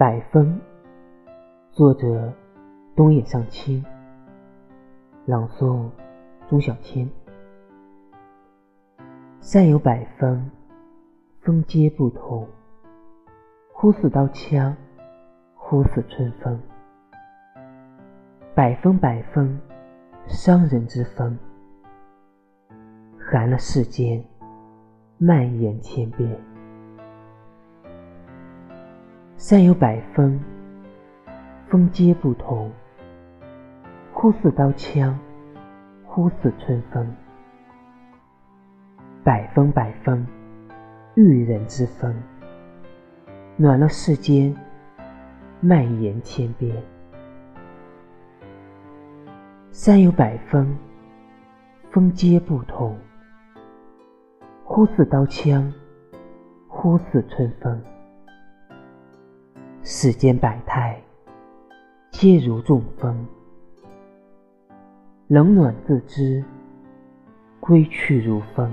百风，作者东野上清，朗诵钟小千。山有百风，风皆不同。忽似刀枪，忽似春风。百风百风，伤人之风，寒了世间，蔓延千遍。山有百峰，峰皆不同。忽似刀枪，忽似春风。百峰百风，育人之风，暖了世间，蔓延千边。山有百峰，峰皆不同。忽似刀枪，忽似春风。世间百态，皆如众风。冷暖自知，归去如风。